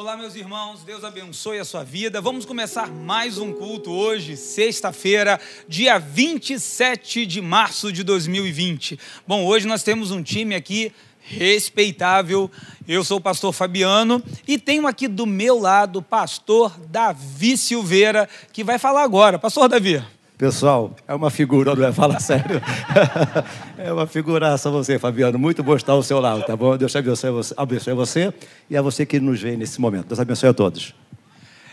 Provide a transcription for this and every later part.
Olá, meus irmãos, Deus abençoe a sua vida. Vamos começar mais um culto hoje, sexta-feira, dia 27 de março de 2020. Bom, hoje nós temos um time aqui respeitável. Eu sou o pastor Fabiano e tenho aqui do meu lado o pastor Davi Silveira, que vai falar agora. Pastor Davi. Pessoal, é uma figura, não é? Fala sério. é uma figuraça você, Fabiano. Muito bom estar ao seu lado, tá bom? Deus te abençoe você, abençoe você e a você que nos vê nesse momento. Deus abençoe a todos.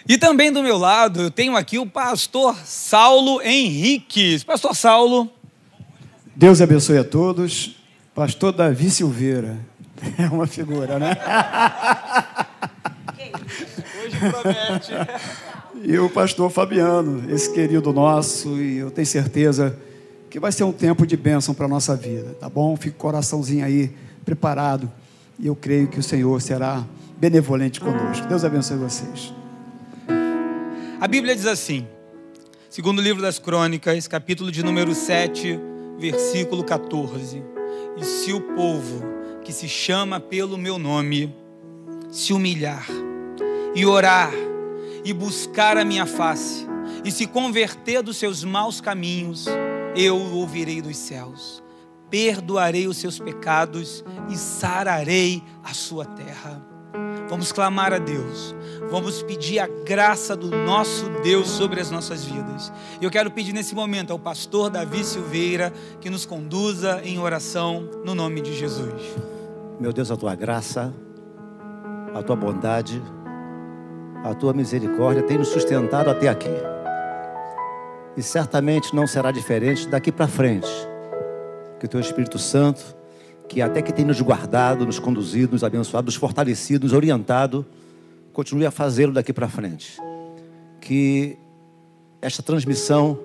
E também do meu lado, eu tenho aqui o pastor Saulo Henriques. Pastor Saulo. Deus abençoe a todos. Pastor Davi Silveira. É uma figura, né? Hoje promete. E o pastor Fabiano, esse querido nosso, e eu tenho certeza que vai ser um tempo de bênção para a nossa vida, tá bom? Com o coraçãozinho aí preparado, e eu creio que o Senhor será benevolente conosco. Deus abençoe vocês. A Bíblia diz assim, segundo o livro das Crônicas, capítulo de número 7, versículo 14: E se o povo que se chama pelo meu nome se humilhar e orar, e buscar a minha face, e se converter dos seus maus caminhos, eu o ouvirei dos céus, perdoarei os seus pecados e sararei a sua terra. Vamos clamar a Deus, vamos pedir a graça do nosso Deus sobre as nossas vidas. Eu quero pedir nesse momento ao pastor Davi Silveira que nos conduza em oração no nome de Jesus. Meu Deus, a tua graça, a tua bondade, a tua misericórdia tem nos sustentado até aqui. E certamente não será diferente daqui para frente. Que o teu Espírito Santo, que até que tem nos guardado, nos conduzido, nos abençoado, nos fortalecido, nos orientado, continue a fazê-lo daqui para frente. Que esta transmissão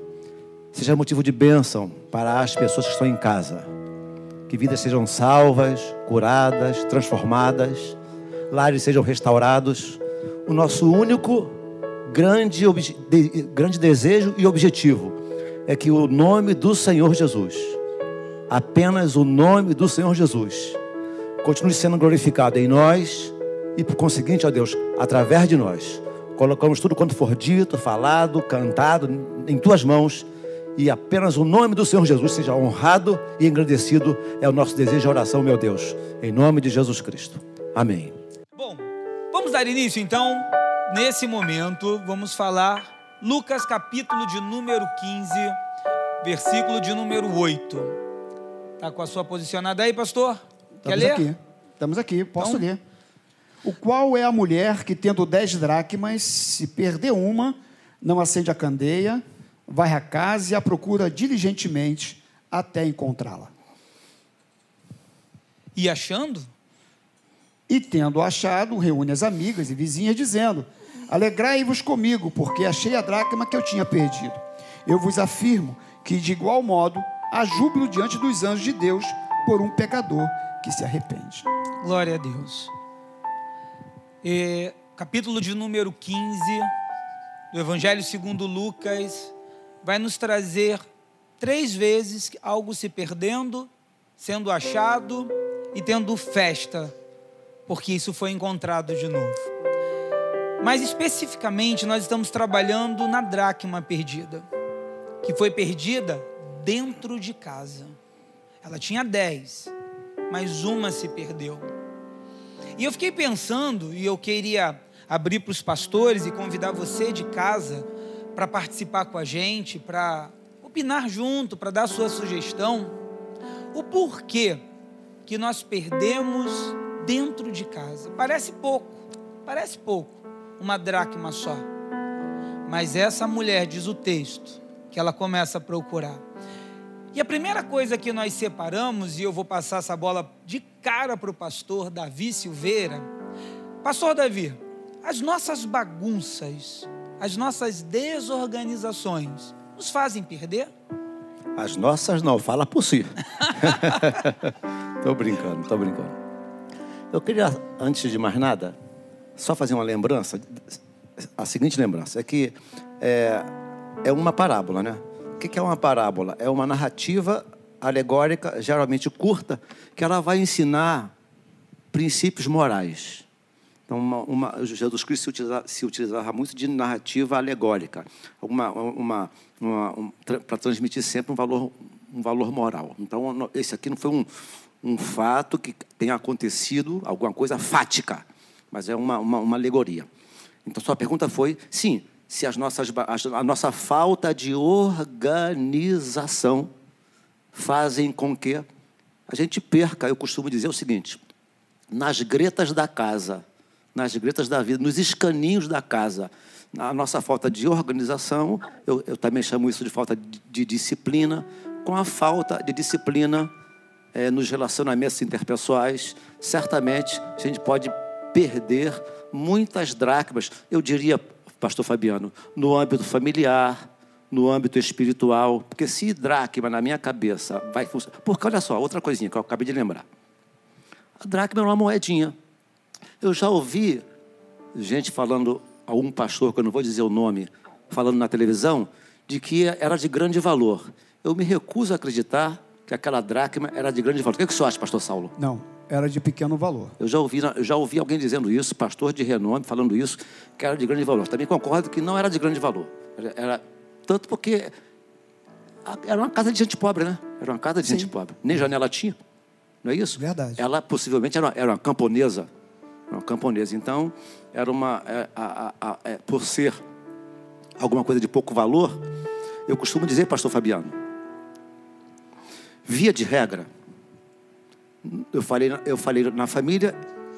seja motivo de bênção para as pessoas que estão em casa. Que vidas sejam salvas, curadas, transformadas, lares sejam restaurados o nosso único grande, de, grande desejo e objetivo é que o nome do Senhor Jesus, apenas o nome do Senhor Jesus, continue sendo glorificado em nós e, por conseguinte, ó Deus, através de nós. Colocamos tudo quanto for dito, falado, cantado em tuas mãos e apenas o nome do Senhor Jesus seja honrado e engrandecido. É o nosso desejo e oração, meu Deus, em nome de Jesus Cristo. Amém. Vamos dar início então, nesse momento, vamos falar Lucas capítulo de número 15, versículo de número 8. Está com a sua posicionada aí, pastor? Quer Estamos ler? aqui. Estamos aqui, posso então... ler. O qual é a mulher que, tendo dez dracmas, se perder uma, não acende a candeia, vai à casa e a procura diligentemente até encontrá-la. E achando? E tendo achado, reúne as amigas e vizinhas, dizendo: Alegrai-vos comigo, porque achei a dracma que eu tinha perdido. Eu vos afirmo que, de igual modo, há júbilo diante dos anjos de Deus por um pecador que se arrepende. Glória a Deus. E, capítulo de número 15 do Evangelho segundo Lucas vai nos trazer três vezes algo se perdendo, sendo achado e tendo festa porque isso foi encontrado de novo. Mas especificamente, nós estamos trabalhando na dracma perdida, que foi perdida dentro de casa. Ela tinha dez, mas uma se perdeu. E eu fiquei pensando, e eu queria abrir para os pastores e convidar você de casa para participar com a gente, para opinar junto, para dar sua sugestão, o porquê que nós perdemos dentro de casa. Parece pouco, parece pouco, uma dracma só. Mas essa mulher, diz o texto, que ela começa a procurar. E a primeira coisa que nós separamos, e eu vou passar essa bola de cara para o pastor Davi Silveira. Pastor Davi, as nossas bagunças, as nossas desorganizações, nos fazem perder? As nossas não, fala por si. Estou brincando, estou brincando. Eu queria, antes de mais nada, só fazer uma lembrança. A seguinte lembrança é que é, é uma parábola, né? O que é uma parábola? É uma narrativa alegórica, geralmente curta, que ela vai ensinar princípios morais. Então, uma, uma, Jesus Cristo se utilizava, se utilizava, muito de narrativa alegórica, uma, para transmitir sempre um valor, um valor moral. Então, esse aqui não foi um, um fato que tenha acontecido, alguma coisa fática, mas é uma, uma, uma alegoria. Então, sua pergunta foi: sim, se as nossas, a nossa falta de organização fazem com que a gente perca. Eu costumo dizer o seguinte: nas gretas da casa, nas gretas da vida, nos escaninhos da casa, a nossa falta de organização, eu, eu também chamo isso de falta de, de disciplina, com a falta de disciplina é, nos relacionamentos interpessoais, certamente a gente pode perder muitas dracmas, eu diria, pastor Fabiano, no âmbito familiar, no âmbito espiritual, porque se dracma na minha cabeça vai funcionar. Porque olha só, outra coisinha que eu acabei de lembrar. A dracma é uma moedinha. Eu já ouvi gente falando, algum pastor, que eu não vou dizer o nome, falando na televisão, de que era de grande valor. Eu me recuso a acreditar que aquela dracma era de grande valor. O que, é que o senhor acha, pastor Saulo? Não, era de pequeno valor. Eu já ouvi, eu já ouvi alguém dizendo isso, pastor de renome, falando isso, que era de grande valor. Também concordo que não era de grande valor. Era, era tanto porque era uma casa de gente pobre, né? Era uma casa de Sim. gente pobre. Nem janela tinha. Não é isso? Verdade. Ela possivelmente era uma, era uma camponesa. Uma camponesa. Então, era uma. É, a, a, a, é, por ser alguma coisa de pouco valor, eu costumo dizer, pastor Fabiano, via de regra, eu falei, eu falei na família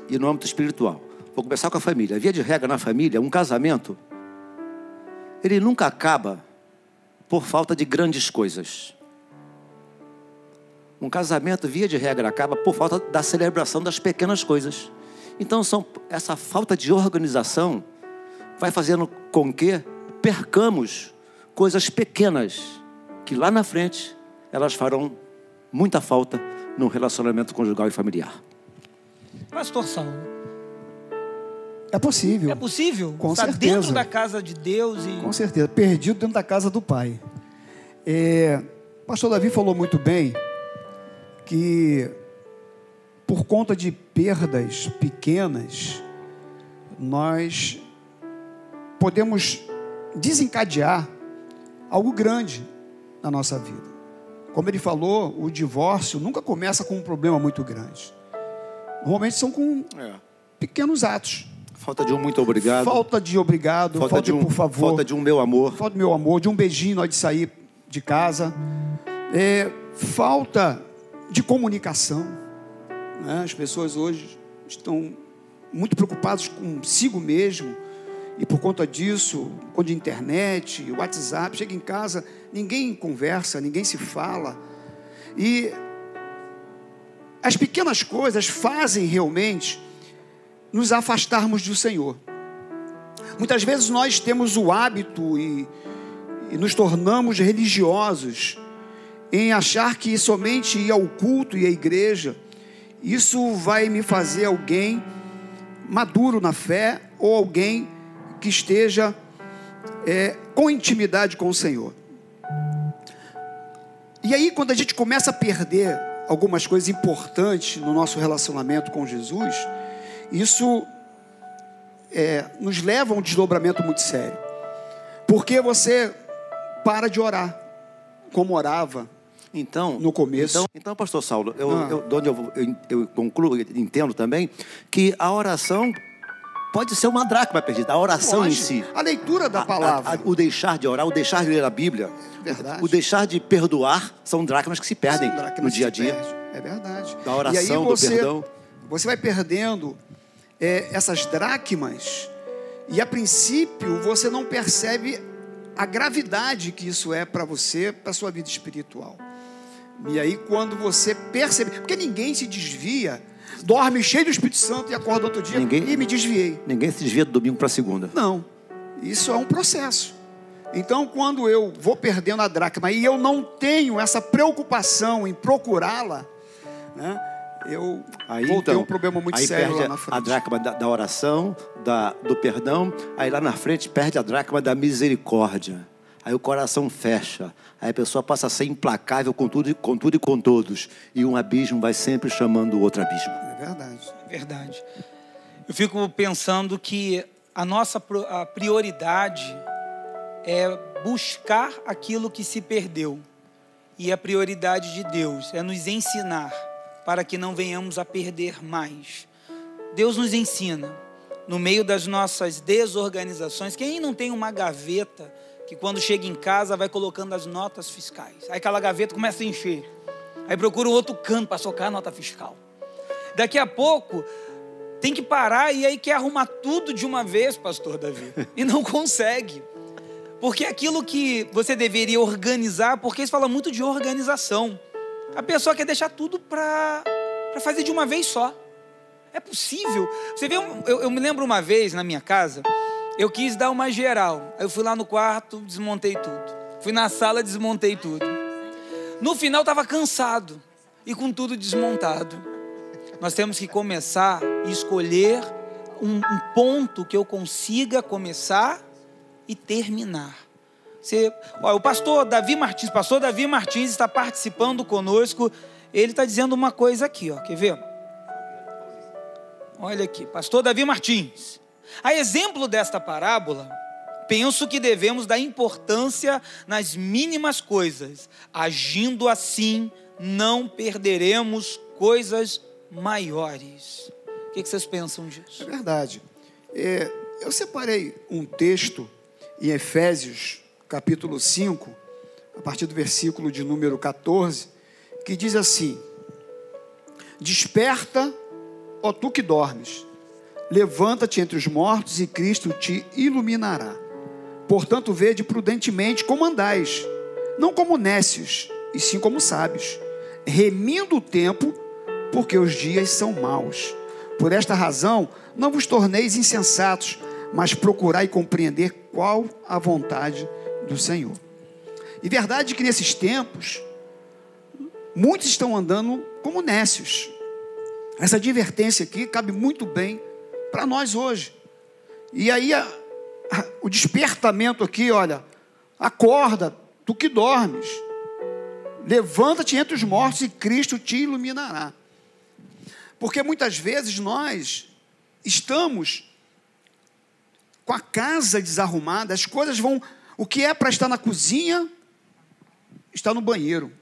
e no âmbito espiritual. Vou começar com a família. Via de regra na família, um casamento, ele nunca acaba por falta de grandes coisas. Um casamento, via de regra, acaba por falta da celebração das pequenas coisas. Então, são, essa falta de organização vai fazendo com que percamos coisas pequenas que lá na frente elas farão muita falta no relacionamento conjugal e familiar. Pastor Saulo. É possível. É possível? Com Está certeza. dentro da casa de Deus e. Com certeza. Perdido dentro da casa do Pai. É, Pastor Davi falou muito bem que por conta de perdas pequenas, nós podemos desencadear algo grande na nossa vida. Como ele falou, o divórcio nunca começa com um problema muito grande. Normalmente são com é. pequenos atos. Falta de um muito obrigado. Falta de obrigado, falta, falta de, um, por favor. Falta de um meu amor. Falta de meu amor, de um beijinho antes de sair de casa. É, falta de comunicação. Né? As pessoas hoje estão muito preocupadas consigo mesmo e por conta disso, com a internet, WhatsApp, chega em casa, ninguém conversa, ninguém se fala. E as pequenas coisas fazem realmente nos afastarmos do Senhor. Muitas vezes nós temos o hábito e, e nos tornamos religiosos em achar que somente ir ao culto e à igreja, isso vai me fazer alguém maduro na fé ou alguém que esteja é, com intimidade com o Senhor. E aí, quando a gente começa a perder algumas coisas importantes no nosso relacionamento com Jesus, isso é, nos leva a um desdobramento muito sério. Porque você para de orar, como orava então, no começo. Então, então pastor Saulo, eu, ah. eu, onde eu, eu, eu concluo, entendo também, que a oração pode ser uma dracma perdida, a oração em si. A leitura da palavra. A, a, o deixar de orar, o deixar de ler a Bíblia. Verdade. O deixar de perdoar são dracmas que se perdem no dia a dia. É verdade. Da oração, você, do perdão. Você vai perdendo é, essas dracmas e a princípio você não percebe a gravidade que isso é para você, para a sua vida espiritual. E aí quando você percebe, porque ninguém se desvia dorme cheio do Espírito Santo e acorda outro dia ninguém, e me desviei. Ninguém se desvia do domingo para segunda. Não. Isso é um processo. Então, quando eu vou perdendo a dracma e eu não tenho essa preocupação em procurá-la, né, eu aí, vou então, ter um problema muito sério lá na frente. A dracma da, da oração, da, do perdão, aí lá na frente perde a dracma da misericórdia. Aí o coração fecha, Aí a pessoa passa a ser implacável com tudo, com tudo e com todos. E um abismo vai sempre chamando o outro abismo. É verdade. É verdade. Eu fico pensando que a nossa a prioridade é buscar aquilo que se perdeu. E a prioridade de Deus é nos ensinar para que não venhamos a perder mais. Deus nos ensina no meio das nossas desorganizações. Quem não tem uma gaveta que quando chega em casa vai colocando as notas fiscais? Aí aquela gaveta começa a encher. Aí procura um outro canto para socar a nota fiscal. Daqui a pouco tem que parar e aí quer arrumar tudo de uma vez, pastor Davi. E não consegue. Porque aquilo que você deveria organizar, porque isso fala muito de organização. A pessoa quer deixar tudo para fazer de uma vez só. É possível. Você vê, eu, eu me lembro uma vez na minha casa, eu quis dar uma geral. Aí eu fui lá no quarto, desmontei tudo. Fui na sala, desmontei tudo. No final estava cansado e com tudo desmontado. Nós temos que começar e escolher um, um ponto que eu consiga começar e terminar. Você, ó, o pastor Davi Martins, pastor Davi Martins está participando conosco. Ele está dizendo uma coisa aqui, ó. Quer ver? Olha aqui, pastor Davi Martins. A exemplo desta parábola, penso que devemos dar importância nas mínimas coisas. Agindo assim, não perderemos coisas maiores. O que vocês pensam disso? É verdade. É, eu separei um texto em Efésios, capítulo 5, a partir do versículo de número 14, que diz assim: Desperta, ó tu que dormes, levanta-te entre os mortos e Cristo te iluminará. Portanto, vede prudentemente como andais, não como nécios, e sim como sábios, remindo o tempo, porque os dias são maus. Por esta razão, não vos torneis insensatos, mas procurai compreender qual a vontade do Senhor. E verdade que nesses tempos, muitos estão andando como nécios. Essa advertência aqui cabe muito bem para nós hoje. E aí, a, a, o despertamento aqui, olha, acorda, tu que dormes, levanta-te entre os mortos e Cristo te iluminará. Porque muitas vezes nós estamos com a casa desarrumada, as coisas vão. O que é para estar na cozinha, está no banheiro.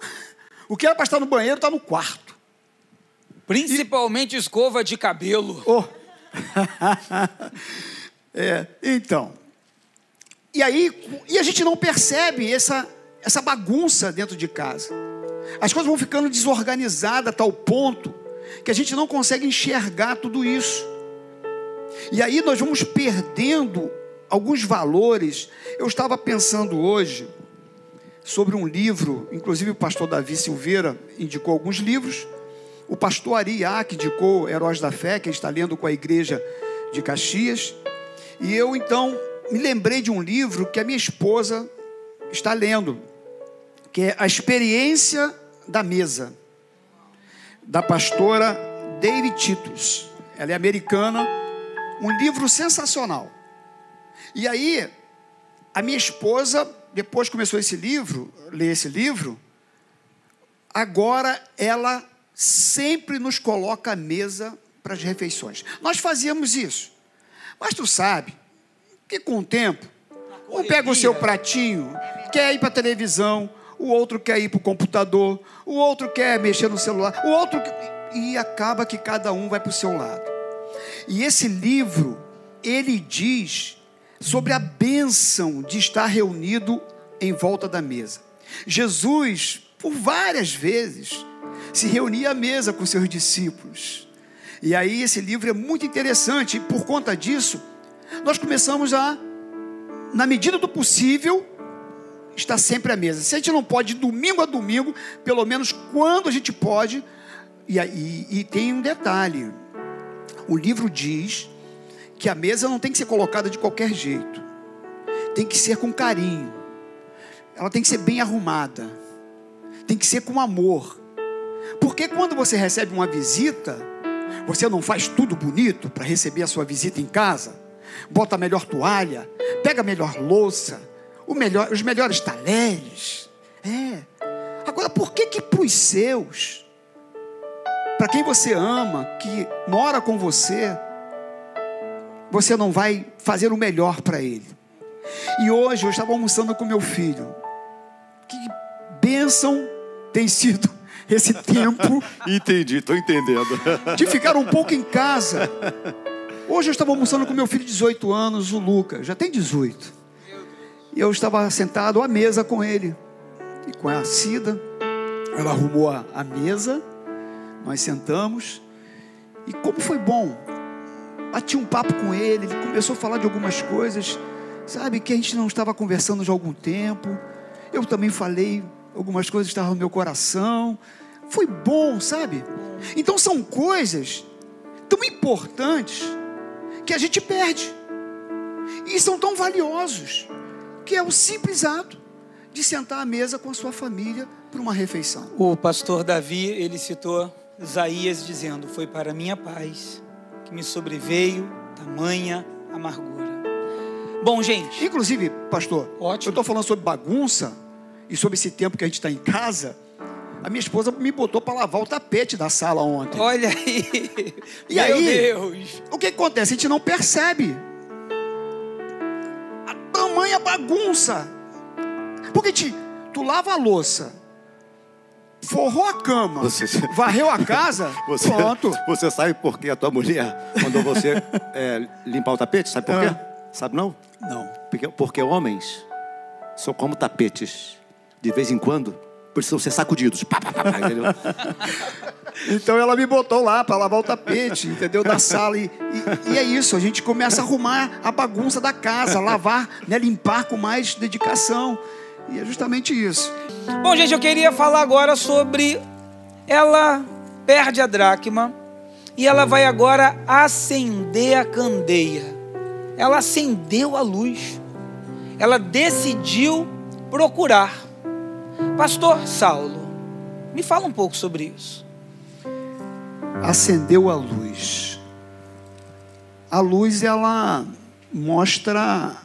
O que é para estar no banheiro, está no quarto. Principalmente e... escova de cabelo. Oh. é, então. E aí, e a gente não percebe essa, essa bagunça dentro de casa. As coisas vão ficando desorganizadas a tal ponto que a gente não consegue enxergar tudo isso. E aí nós vamos perdendo alguns valores. Eu estava pensando hoje sobre um livro, inclusive o pastor Davi Silveira indicou alguns livros. O pastor Ari Iac indicou Heróis da Fé, que está lendo com a igreja de Caxias. E eu então me lembrei de um livro que a minha esposa está lendo, que é A Experiência da Mesa, da pastora David Titus. Ela é americana um livro sensacional. E aí, a minha esposa, depois começou esse livro, ler esse livro, agora ela sempre nos coloca à mesa para as refeições. Nós fazíamos isso. Mas tu sabe que com o tempo, um pega o seu pratinho, quer ir para a televisão, o outro quer ir para o computador, o outro quer mexer no celular, o outro. E acaba que cada um vai para o seu lado. E esse livro, ele diz sobre a bênção de estar reunido em volta da mesa. Jesus, por várias vezes, se reunia à mesa com seus discípulos. E aí esse livro é muito interessante, e por conta disso, nós começamos a, na medida do possível, estar sempre à mesa. Se a gente não pode, domingo a domingo, pelo menos quando a gente pode, e, e, e tem um detalhe: o livro diz que a mesa não tem que ser colocada de qualquer jeito, tem que ser com carinho, ela tem que ser bem arrumada, tem que ser com amor, porque quando você recebe uma visita, você não faz tudo bonito para receber a sua visita em casa, bota a melhor toalha, pega a melhor louça, melhor, os melhores talheres, é. Agora, por que que para os seus para quem você ama, que mora com você, você não vai fazer o melhor para ele. E hoje eu estava almoçando com meu filho. Que bênção tem sido esse tempo. Entendi, estou entendendo. De ficar um pouco em casa. Hoje eu estava almoçando com meu filho de 18 anos, o Lucas, já tem 18. E eu estava sentado à mesa com ele. E com a Cida, ela arrumou a, a mesa, nós sentamos. E como foi bom. Bati um papo com ele, ele começou a falar de algumas coisas, sabe, que a gente não estava conversando já há algum tempo. Eu também falei algumas coisas estavam no meu coração. Foi bom, sabe? Então são coisas tão importantes que a gente perde. E são tão valiosos, que é o simples ato de sentar à mesa com a sua família para uma refeição. O pastor Davi, ele citou Isaías dizendo: Foi para minha paz que me sobreveio tamanha amargura. Bom, gente. Inclusive, pastor, Ótimo. eu estou falando sobre bagunça e sobre esse tempo que a gente está em casa. A minha esposa me botou para lavar o tapete da sala ontem. Olha aí. E Meu aí? Deus. O que acontece? A gente não percebe a tamanha bagunça. Porque te, tu lava a louça, forrou a cama, Você- varreu a casa, Você, pronto. você sabe por que a tua mulher mandou você é, limpar o tapete? Sabe por quê? Ah. Sabe não? Não. Porque, porque homens são como tapetes. De vez em quando precisam ser sacudidos. Pá, pá, pá, pá, entendeu? Então ela me botou lá para lavar o tapete, entendeu? Da sala. E, e- e é isso, a gente começa a arrumar a bagunça da casa, lavar, né? limpar com mais dedicação. E é justamente isso. Bom, gente, eu queria falar agora sobre ela perde a dracma e ela vai agora acender a candeia. Ela acendeu a luz. Ela decidiu procurar. Pastor Saulo, me fala um pouco sobre isso. Acendeu a luz. A luz, ela mostra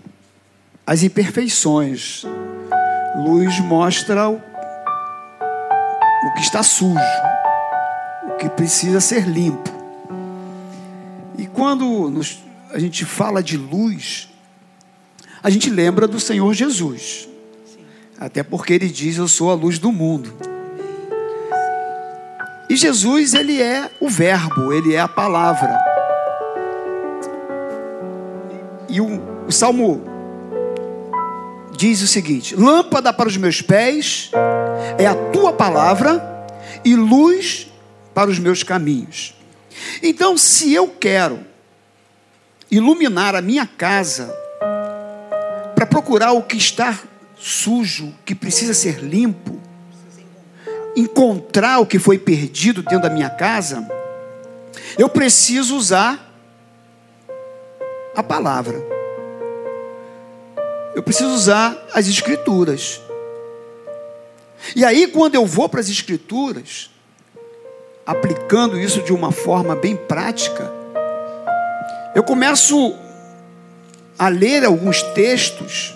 as imperfeições. Luz mostra o, o que está sujo, o que precisa ser limpo. E quando nos- a gente fala de luz, a gente lembra do Senhor Jesus. Até porque ele diz: Eu sou a luz do mundo. E Jesus, ele é o Verbo, ele é a palavra. E o, o Salmo diz o seguinte: Lâmpada para os meus pés é a tua palavra e luz para os meus caminhos. Então, se eu quero iluminar a minha casa para procurar o que está sujo, que precisa ser limpo, encontrar o que foi perdido dentro da minha casa, eu preciso usar a palavra. Eu preciso usar as escrituras. E aí, quando eu vou para as escrituras, aplicando isso de uma forma bem prática, eu começo a ler alguns textos,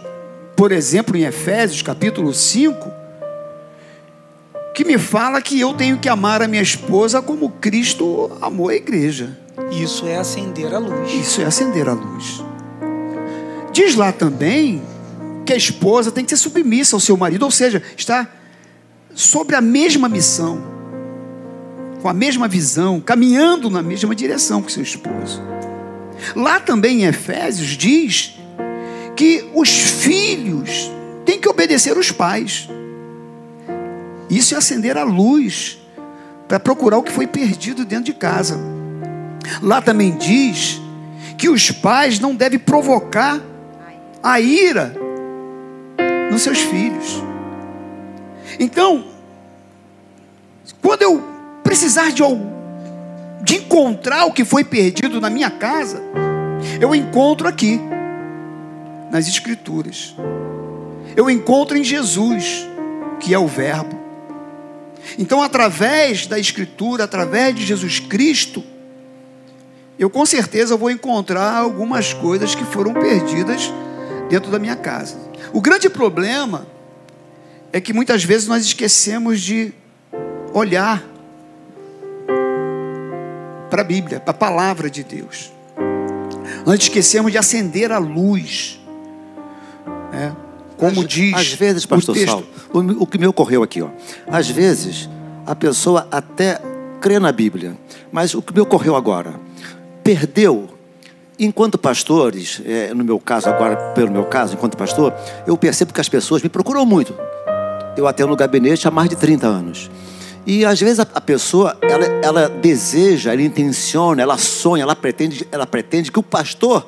por exemplo, em Efésios capítulo 5, que me fala que eu tenho que amar a minha esposa como Cristo amou a igreja. Isso é acender a luz. Isso é acender a luz. Diz lá também que a esposa tem que ser submissa ao seu marido, ou seja, está sobre a mesma missão, com a mesma visão, caminhando na mesma direção que seu esposo. Lá também em Efésios diz que os filhos têm que obedecer os pais. Isso é acender a luz para procurar o que foi perdido dentro de casa. Lá também diz que os pais não devem provocar a ira nos seus filhos. Então, quando eu precisar de, de encontrar o que foi perdido na minha casa, eu encontro aqui, nas Escrituras. Eu encontro em Jesus, que é o Verbo. Então, através da Escritura, através de Jesus Cristo, eu com certeza vou encontrar algumas coisas que foram perdidas dentro da minha casa. O grande problema é que muitas vezes nós esquecemos de olhar para a Bíblia, para a palavra de Deus. Nós esquecemos de acender a luz. Né? Como às, diz. Às vezes, o pastor texto. Saulo, o, o que me ocorreu aqui, ó. Às vezes, a pessoa até crê na Bíblia, mas o que me ocorreu agora, perdeu. Enquanto pastores, é, no meu caso, agora, pelo meu caso, enquanto pastor, eu percebo que as pessoas me procuram muito. Eu atendo no gabinete há mais de 30 anos. E às vezes a, a pessoa, ela, ela deseja, ela intenciona, ela sonha, ela pretende, ela pretende que o pastor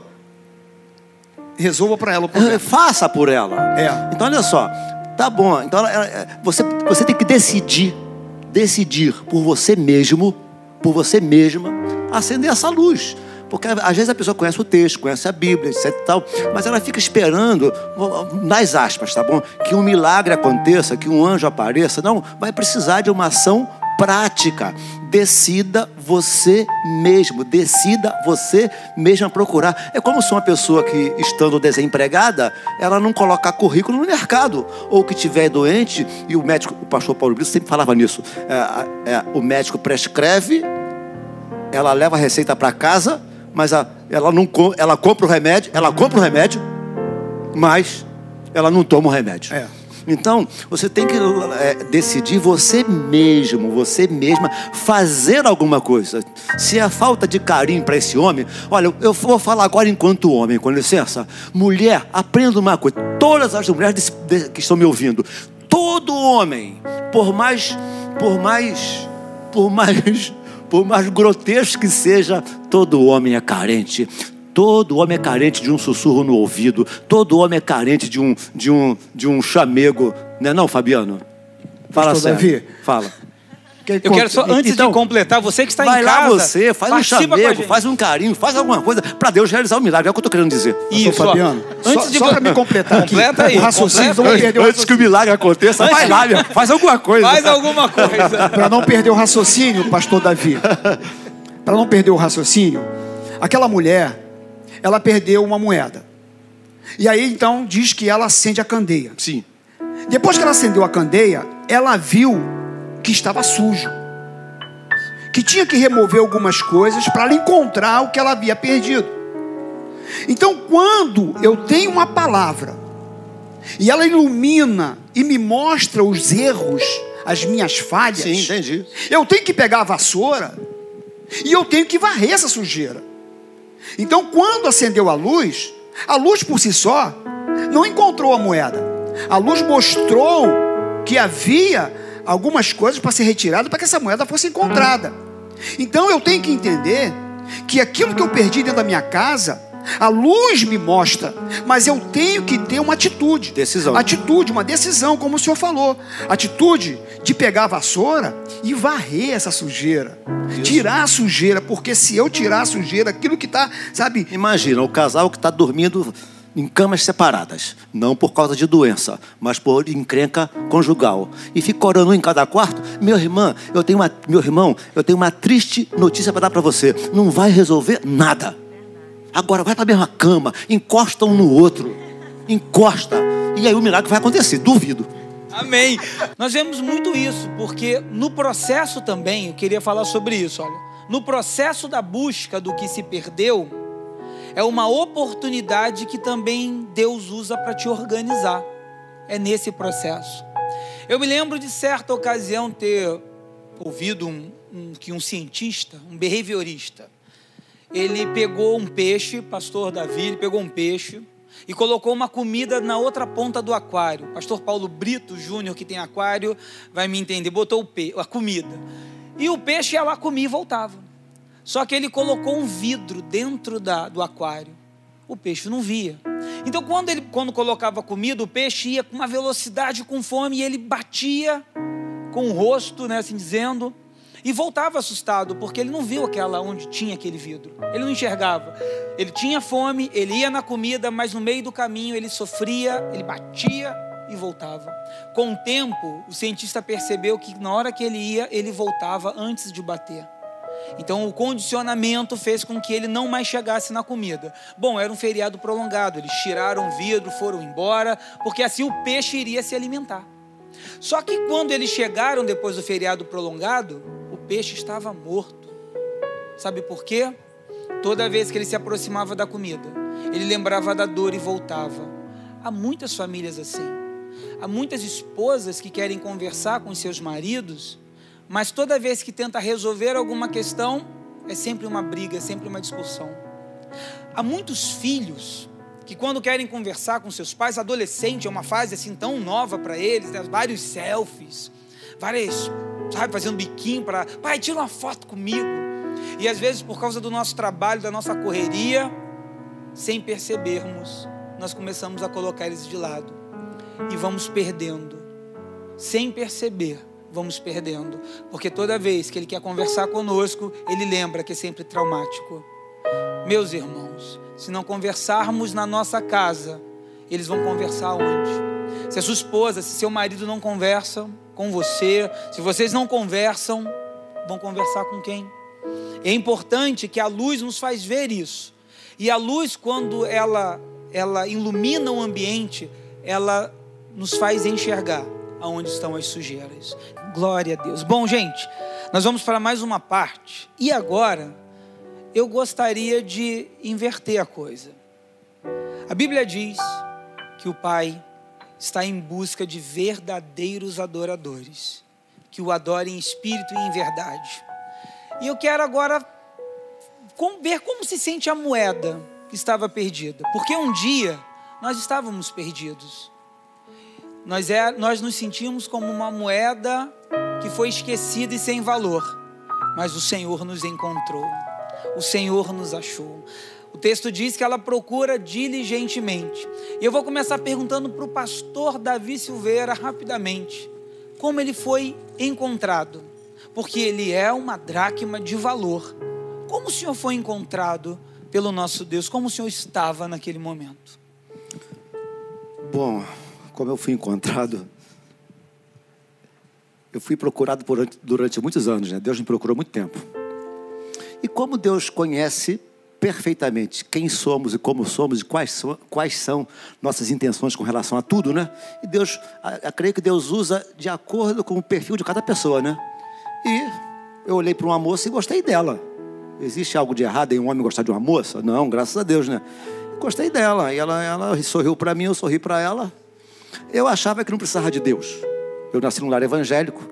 Resolva para ela o problema. faça por ela. É. Então olha só, tá bom. Então ela- ela- você, você tem que decidir, decidir por você mesmo, por você mesma, acender essa luz. Porque às vezes a pessoa conhece o texto, conhece a Bíblia, etc e tal, mas ela fica esperando, nas aspas, tá bom? Que um milagre aconteça, que um anjo apareça. Não, vai precisar de uma ação prática. Decida você mesmo, decida você mesma procurar. É como se uma pessoa que, estando desempregada, ela não colocar currículo no mercado. Ou que estiver doente, e o médico, o pastor Paulo Brito sempre falava nisso. É, é, o médico prescreve, ela leva a receita para casa, mas a- ela, não, ela compra o remédio, ela compra o remédio, mas ela não toma o remédio. É. Então, você tem que é, decidir você mesmo, você mesma, fazer alguma coisa. Se é falta de carinho para esse homem, olha, eu vou falar agora enquanto homem, com licença. Mulher, aprenda uma coisa. Todas as mulheres que estão me ouvindo, todo homem, por mais, por mais, por mais, por mais grotesco que seja, todo homem é carente. Todo homem é carente de um sussurro no ouvido. Todo homem é carente de um, de um, de um chamego. Não é não, Fabiano? Fala Pastor sério. Davi. Fala. Eu quero só, antes Então, de completar, você que está vai em lá casa. você, faz um chamego, faz um carinho, faz alguma coisa para Deus realizar o milagre. É o que eu estou querendo dizer. Isso. Fabiano, Antes só, de só para me completar aqui, Completa aí, o raciocínio, completa. não perder o Antes que o milagre aconteça, vai lá, meu, faz alguma coisa. Faz alguma coisa. Para não perder o raciocínio, pastor Davi. Para não perder o raciocínio, aquela mulher, ela perdeu uma moeda. E aí então diz que ela acende a candeia. Sim. Depois que ela acendeu a candeia, ela viu que estava sujo. Que tinha que remover algumas coisas para encontrar o que ela havia perdido. Então, quando eu tenho uma palavra e ela ilumina e me mostra os erros, as minhas falhas, Sim, eu tenho que pegar a vassoura e eu tenho que varrer essa sujeira. Então, quando acendeu a luz, a luz por si só não encontrou a moeda. A luz mostrou que havia algumas coisas para ser retirada para que essa moeda fosse encontrada. Então, eu tenho que entender que aquilo que eu perdi dentro da minha casa, a luz me mostra, mas eu tenho que ter uma atitude. Decisão. Atitude, uma decisão, como o senhor falou. Atitude de pegar a vassoura e varrer essa sujeira. Tirar a sujeira, porque se eu tirar a sujeira, aquilo que está, sabe, Imagina o casal que está dormindo em camas separadas, não por causa de doença, mas por encrenca conjugal, e fica orando em cada quarto. Meu irmão, eu tenho uma, meu irmão, eu tenho uma triste notícia para dar para você. Não vai resolver nada. Agora vai para a mesma cama, encosta um no outro, encosta, e aí o milagre vai acontecer. Duvido. Amém. Nós vemos muito isso, porque no processo também, eu queria falar sobre isso, olha. No processo da busca do que se perdeu, é uma oportunidade que também Deus usa para te organizar. É nesse processo. Eu me lembro de certa ocasião ter ouvido um, um- que um cientista, um behaviorista, ele pegou um peixe, pastor Davi, ele pegou um peixe e colocou uma comida na outra ponta do aquário. Pastor Paulo Brito Júnior, que tem aquário, vai me entender, botou o pe a comida. E o peixe ia lá, comia e voltava. Só que ele colocou um vidro dentro da, do aquário. O peixe não via. Então, quando ele quando colocava comida, o peixe ia com uma velocidade, com fome, e ele batia com o rosto, né, assim dizendo, e voltava assustado, porque ele não viu aquela onde tinha aquele vidro. Ele não enxergava. Ele tinha fome, ele ia na comida, mas no meio do caminho ele sofria, ele batia e voltava. Com o tempo, o cientista percebeu que na hora que ele ia, ele voltava antes de bater. Então o condicionamento fez com que ele não mais chegasse na comida. Bom, era um feriado prolongado, eles tiraram o vidro, foram embora, porque assim o peixe iria se alimentar. Só que quando eles chegaram depois do feriado prolongado, peixe estava morto. Sabe por quê? Toda vez que ele se aproximava da comida, ele lembrava da dor e voltava. Há muitas famílias assim. Há muitas esposas que querem conversar com seus maridos, mas toda vez que tenta resolver alguma questão, é sempre uma briga, é sempre uma discussão. Há muitos filhos que quando querem conversar com seus pais, adolescente é uma fase assim tão nova para eles, né? vários selfies, várias, sabe, fazendo biquinho para, pai, tira uma foto comigo. E às vezes por causa do nosso trabalho, da nossa correria, sem percebermos, nós começamos a colocar eles de lado e vamos perdendo, sem perceber, vamos perdendo, porque toda vez que ele quer conversar conosco, ele lembra que é sempre traumático. Meus irmãos, se não conversarmos na nossa casa, eles vão conversar onde? Se a sua esposa, se seu marido não conversa com você, se vocês não conversam, vão conversar com quem? É importante que a luz nos faz ver isso. E a luz, quando ela, ela ilumina o ambiente, ela nos faz enxergar aonde estão as sujeiras. Glória a Deus. Bom, gente, nós vamos para mais uma parte. E agora, eu gostaria de inverter a coisa. A Bíblia diz que o Pai está em busca de verdadeiros adoradores, que o adorem em espírito e em verdade. E eu quero agora ver como se sente a moeda que estava perdida, porque um dia nós estávamos perdidos. Nós, é, nós nos sentimos como uma moeda que foi esquecida e sem valor, mas o Senhor nos encontrou o Senhor nos achou. O texto diz que ela procura diligentemente. E eu vou começar perguntando para o pastor Davi Silveira rapidamente: como ele foi encontrado? Porque ele é uma dracma de valor. Como o senhor foi encontrado pelo nosso Deus? Como o senhor estava naquele momento? Bom, como eu fui encontrado, eu fui procurado por, durante muitos anos, né? Deus me procurou muito tempo. E como Deus conhece perfeitamente quem somos e como somos e quais são, quais são nossas intenções com relação a tudo, né? E Deus, eu creio que Deus usa de acordo com o perfil de cada pessoa, né? E eu olhei para uma moça e gostei dela. Existe algo de errado em um homem gostar de uma moça? Não, graças a Deus, né? Gostei dela. E ela, ela sorriu para mim, eu sorri para ela. Eu achava que não precisava de Deus. Eu nasci num lar evangélico,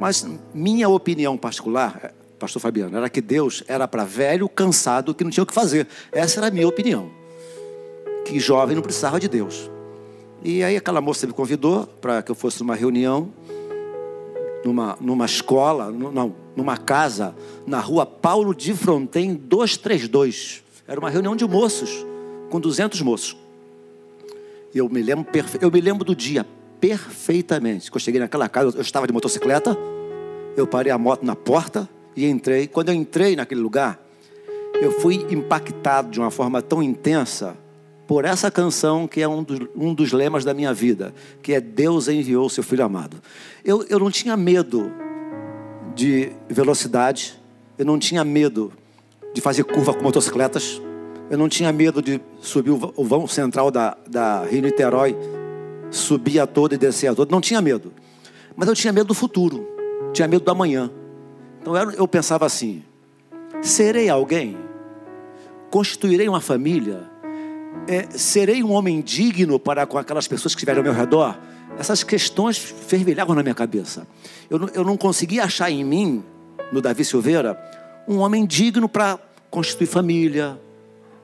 mas minha opinião particular pastor Fabiano, era que Deus era para velho, cansado, que não tinha o que fazer. Essa era a minha opinião. Que jovem não precisava de Deus. E aí aquela moça me convidou para que eu fosse numa reunião, numa, numa escola, não, numa casa, na rua Paulo de Fronten 232. Era uma reunião de moços, com 200 moços. E eu me lembro, eu me lembro do dia perfeitamente. Quando eu cheguei naquela casa, eu estava de motocicleta, eu parei a moto na porta, e entrei. Quando eu entrei naquele lugar, eu fui impactado de uma forma tão intensa por essa canção que é um dos, um dos lemas da minha vida, que é Deus enviou seu Filho amado. Eu, eu não tinha medo de velocidade, eu não tinha medo de fazer curva com motocicletas, eu não tinha medo de subir o vão central da, da Rio Niterói, subir a toda e descer a toda, não tinha medo. Mas eu tinha medo do futuro, tinha medo do amanhã. Então eu pensava assim: serei alguém? Constituirei uma família? É, serei um homem digno para com aquelas pessoas que estiverem ao meu redor? Essas questões fervilhavam na minha cabeça. Eu não, eu não conseguia achar em mim, no Davi Silveira, um homem digno para constituir família,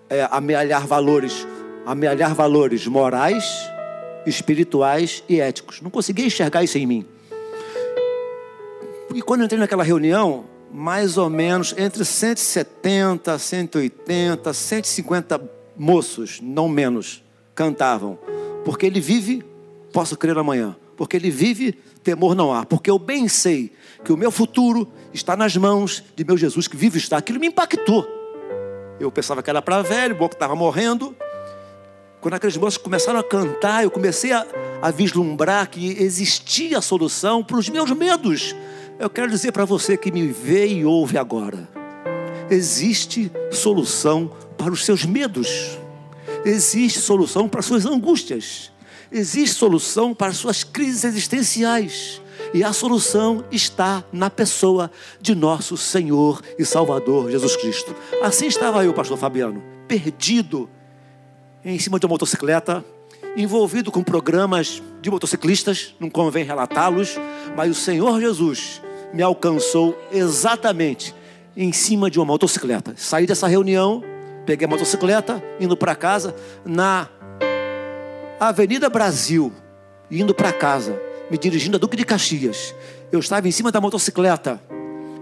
é, amealhar valores, amealhar valores morais, espirituais e éticos. Não conseguia enxergar isso em mim. E quando eu entrei naquela reunião, mais ou menos entre 170, 180, 150 moços, não menos, cantavam. Porque ele vive, posso crer amanhã. Porque ele vive, temor não há. Porque eu bem sei que o meu futuro está nas mãos de meu Jesus que vive está. Aquilo me impactou. Eu pensava que era para velho, bom que estava morrendo. Quando aqueles moços começaram a cantar, eu comecei a, a vislumbrar que existia solução para os meus medos eu quero dizer para você que me vê e ouve agora: existe solução para os seus medos, existe solução para as suas angústias, existe solução para as suas crises existenciais. E a solução está na pessoa de nosso Senhor e Salvador Jesus Cristo. Assim estava eu, pastor Fabiano, perdido em cima de uma motocicleta, envolvido com programas de motociclistas, não convém relatá-los, mas o Senhor Jesus me alcançou exatamente em cima de uma motocicleta. Saí dessa reunião, peguei a motocicleta, indo para casa, na Avenida Brasil, indo para casa, me dirigindo a Duque de Caxias. Eu estava em cima da motocicleta.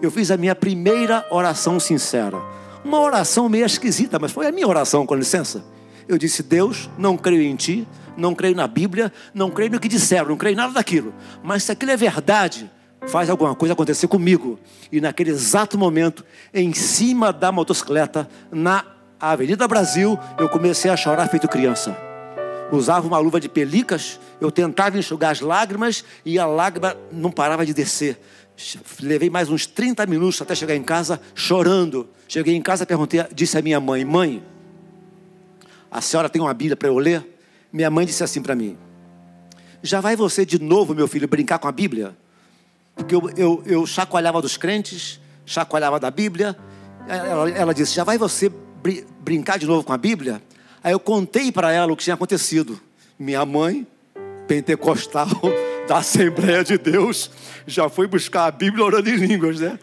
Eu fiz a minha primeira oração sincera. Uma oração meio esquisita, mas foi a minha oração, com licença. Eu disse: Deus, não creio em ti, não creio na Bíblia, não creio no que disseram, não creio em nada daquilo. Mas se aquilo é verdade, faz alguma coisa acontecer comigo. E naquele exato momento, em cima da motocicleta, na Avenida Brasil, eu comecei a chorar feito criança. Usava uma luva de pelicas, eu tentava enxugar as lágrimas e a lágrima não parava de descer. Levei mais uns 30 minutos até chegar em casa chorando. Cheguei em casa, perguntei, disse à minha mãe: Mãe, a senhora tem uma Bíblia para eu ler? Minha mãe disse assim para mim: Já vai você de novo, meu filho, brincar com a Bíblia? Porque eu, eu, eu chacoalhava dos crentes, chacoalhava da Bíblia. Ela, ela disse: Já vai você br brincar de novo com a Bíblia? Aí eu contei para ela o que tinha acontecido. Minha mãe, pentecostal da Assembleia de Deus, já foi buscar a Bíblia orando em línguas, né?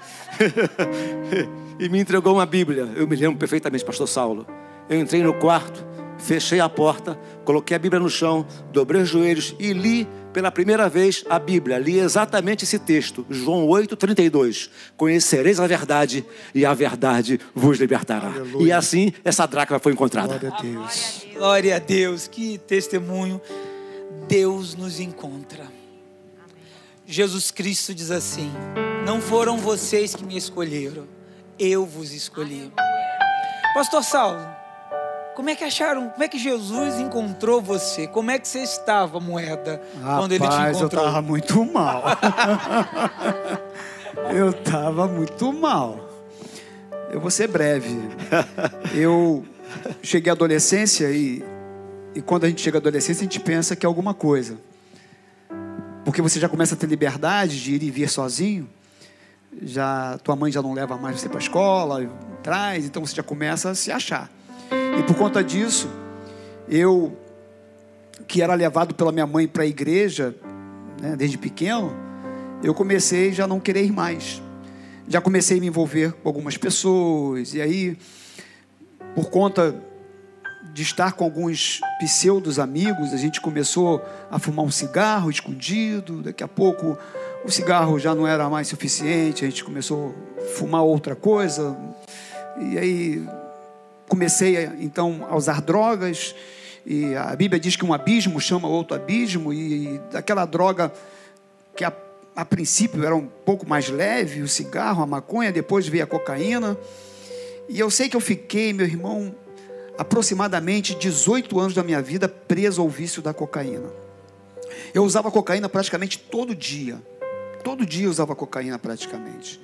e me entregou uma Bíblia. Eu me lembro perfeitamente, Pastor Saulo. Eu entrei no quarto, fechei a porta, coloquei a Bíblia no chão, dobrei os joelhos e li pela primeira vez a Bíblia. Li exatamente esse texto, João 8:32. Conhecereis a verdade e a verdade vos libertará. Aleluia. E assim essa dracma foi encontrada. Glória a Deus. Glória a Deus. Que testemunho. Deus nos encontra. Jesus Cristo diz assim: Não foram vocês que me escolheram, eu vos escolhi. Pastor Saulo, como é que acharam? Como é que Jesus encontrou você? Como é que você estava, moeda, Rapaz, quando ele te encontrou? eu estava muito mal. eu estava muito mal. Eu vou ser breve. Eu cheguei à adolescência e, e quando a gente chega à adolescência a gente pensa que é alguma coisa. Porque você já começa a ter liberdade de ir e vir sozinho. Já tua mãe já não leva mais você para a escola, traz, então você já começa a se achar. E por conta disso, eu, que era levado pela minha mãe para a igreja, né, desde pequeno, eu comecei já não querer ir mais. Já comecei a me envolver com algumas pessoas, e aí, por conta de estar com alguns pseudos amigos, a gente começou a fumar um cigarro escondido, daqui a pouco o cigarro já não era mais suficiente, a gente começou a fumar outra coisa, e aí comecei então a usar drogas, e a Bíblia diz que um abismo chama outro abismo, e daquela droga que a, a princípio era um pouco mais leve, o cigarro, a maconha, depois veio a cocaína. E eu sei que eu fiquei, meu irmão, aproximadamente 18 anos da minha vida preso ao vício da cocaína. Eu usava cocaína praticamente todo dia. Todo dia eu usava cocaína praticamente.